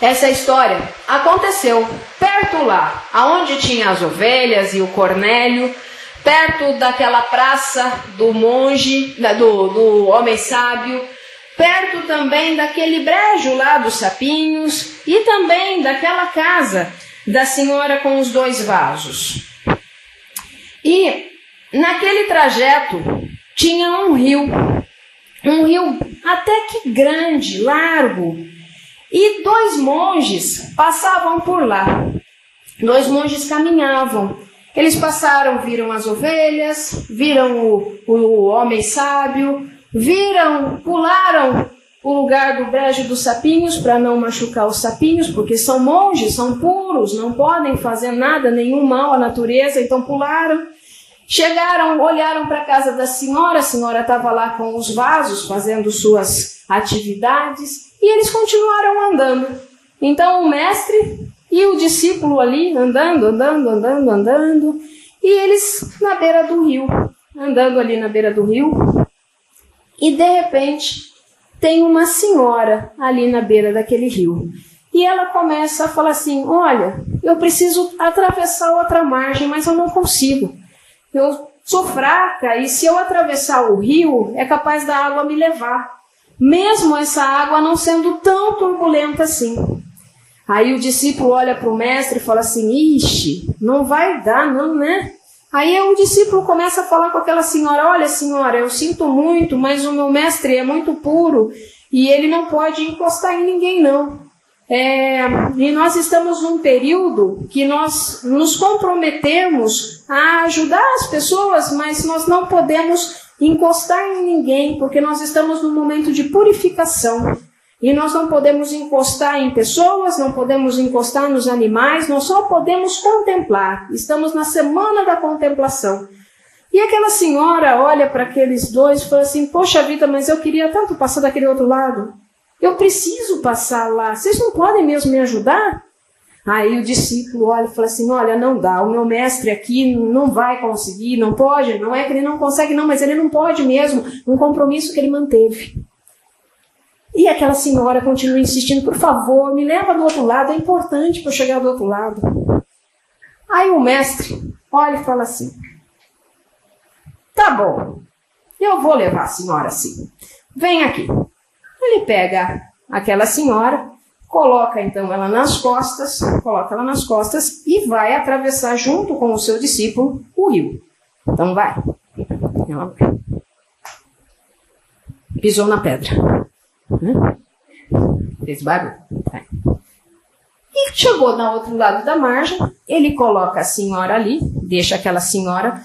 Essa história aconteceu perto lá, aonde tinha as ovelhas e o Cornélio, perto daquela praça do monge, do, do homem sábio, perto também daquele brejo lá dos sapinhos e também daquela casa da senhora com os dois vasos. E naquele trajeto tinha um rio, um rio até que grande, largo, e dois monges passavam por lá. Dois monges caminhavam. Eles passaram, viram as ovelhas, viram o, o homem sábio, viram, pularam o lugar do brejo dos sapinhos para não machucar os sapinhos, porque são monges, são puros, não podem fazer nada, nenhum mal à natureza, então pularam. Chegaram, olharam para a casa da senhora, a senhora estava lá com os vasos fazendo suas atividades e eles continuaram andando. Então o mestre e o discípulo ali andando, andando, andando, andando, e eles na beira do rio, andando ali na beira do rio, e de repente tem uma senhora ali na beira daquele rio. E ela começa a falar assim: Olha, eu preciso atravessar outra margem, mas eu não consigo. Eu sou fraca e se eu atravessar o rio, é capaz da água me levar mesmo essa água não sendo tão turbulenta assim. Aí o discípulo olha para o mestre e fala assim: Ixi, não vai dar, não, né? Aí o discípulo começa a falar com aquela senhora: Olha, senhora, eu sinto muito, mas o meu mestre é muito puro e ele não pode encostar em ninguém, não. É, e nós estamos num período que nós nos comprometemos a ajudar as pessoas, mas nós não podemos encostar em ninguém, porque nós estamos num momento de purificação. E nós não podemos encostar em pessoas, não podemos encostar nos animais, nós só podemos contemplar. Estamos na semana da contemplação. E aquela senhora olha para aqueles dois e fala assim: Poxa vida, mas eu queria tanto passar daquele outro lado. Eu preciso passar lá. Vocês não podem mesmo me ajudar? Aí o discípulo olha e fala assim: Olha, não dá, o meu mestre aqui não vai conseguir, não pode, não é que ele não consegue, não, mas ele não pode mesmo, um compromisso que ele manteve. E aquela senhora continua insistindo: Por favor, me leva do outro lado, é importante para eu chegar do outro lado. Aí o mestre olha e fala assim: Tá bom, eu vou levar a senhora assim. Vem aqui. Ele pega aquela senhora coloca então ela nas costas, coloca ela nas costas e vai atravessar junto com o seu discípulo o rio. Então vai. Ela vai. Pisou na pedra. Fez barulho. Vai. E chegou no outro lado da margem, ele coloca a senhora ali, deixa aquela senhora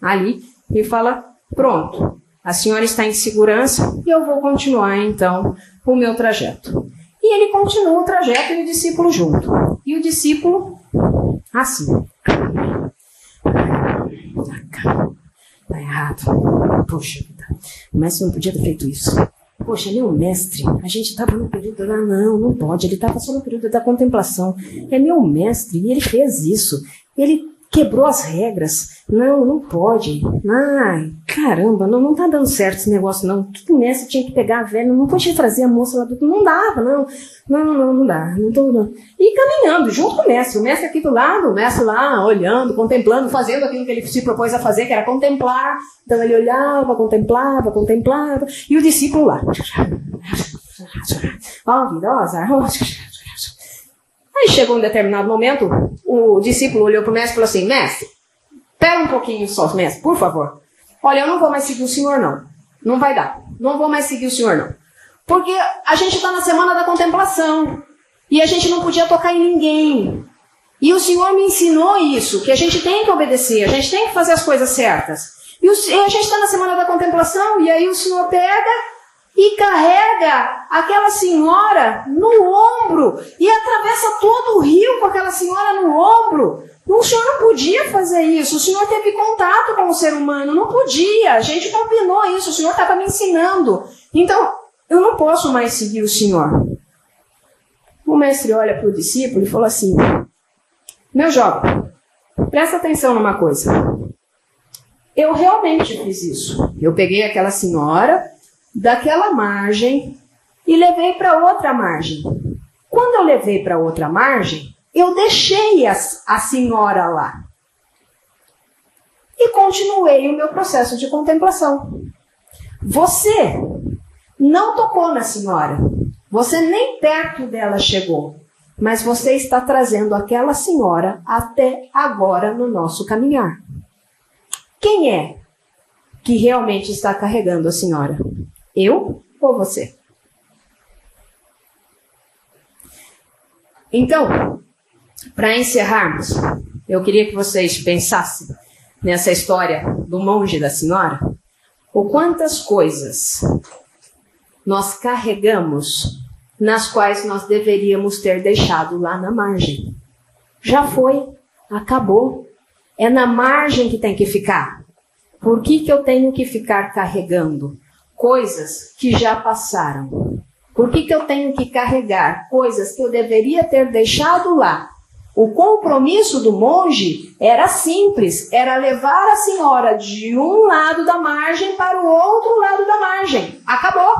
ali e fala: Pronto, a senhora está em segurança e eu vou continuar então o meu trajeto. E ele continua o trajeto e o discípulo junto. E o discípulo, assim. Tá errado. Poxa vida. O mestre não podia ter feito isso. Poxa, meu mestre, a gente estava no período da. Não, não pode. Ele estava só no período da contemplação. É meu mestre e ele fez isso. Ele quebrou as regras. Não, não pode. Ai, caramba, não, não tá dando certo esse negócio, não. O que o mestre tinha que pegar a velha? Não podia trazer a moça lá do. Não dava, não. Não, não, não dá. Não tô, não. E caminhando, junto com o mestre. O mestre aqui do lado, o mestre lá, olhando, contemplando, fazendo aquilo que ele se propôs a fazer, que era contemplar. Então ele olhava, contemplava, contemplava. E o discípulo lá. Ó, oh, virosa. Aí chegou um determinado momento, o discípulo olhou para o mestre e falou assim: Mestre, pera um pouquinho só, mestre, por favor. Olha, eu não vou mais seguir o senhor, não. Não vai dar. Não vou mais seguir o senhor, não. Porque a gente está na semana da contemplação. E a gente não podia tocar em ninguém. E o Senhor me ensinou isso, que a gente tem que obedecer, a gente tem que fazer as coisas certas. E, a gente está na semana da contemplação, e aí o Senhor pega e carrega aquela senhora no ombro e atravessa todo o rio com aquela senhora no ombro. O senhor não podia fazer isso. O senhor teve contato com o ser humano. Não podia. A gente combinou isso. O senhor estava me ensinando. Então, eu não posso mais seguir o senhor. O mestre olha para o discípulo e falou assim: Meu jovem, presta atenção numa coisa. eu realmente fiz isso. Eu peguei aquela senhora daquela margem e levei para outra margem. Quando eu levei para outra margem, eu deixei a, a senhora lá e continuei o meu processo de contemplação. Você não tocou na senhora, você nem perto dela chegou, mas você está trazendo aquela senhora até agora no nosso caminhar. Quem é que realmente está carregando a senhora? Eu ou você? Então, para encerrarmos, eu queria que vocês pensassem nessa história do monge e da senhora, o quantas coisas nós carregamos nas quais nós deveríamos ter deixado lá na margem. Já foi, acabou. É na margem que tem que ficar. Por que, que eu tenho que ficar carregando coisas que já passaram? Por que, que eu tenho que carregar coisas que eu deveria ter deixado lá? O compromisso do monge era simples, era levar a senhora de um lado da margem para o outro lado da margem. Acabou.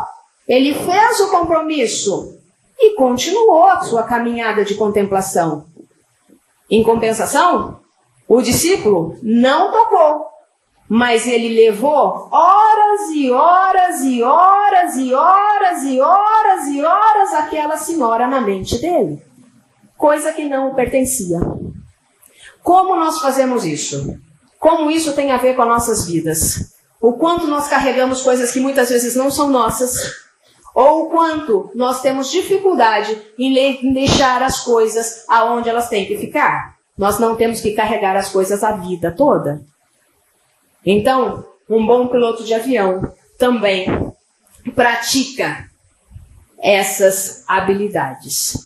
Ele fez o compromisso e continuou a sua caminhada de contemplação. Em compensação, o discípulo não tocou, mas ele levou horas e horas e horas e horas e horas e horas aquela senhora na mente dele coisa que não pertencia. Como nós fazemos isso? Como isso tem a ver com as nossas vidas? O quanto nós carregamos coisas que muitas vezes não são nossas, ou o quanto nós temos dificuldade em deixar as coisas aonde elas têm que ficar. Nós não temos que carregar as coisas a vida toda. Então, um bom piloto de avião também pratica essas habilidades.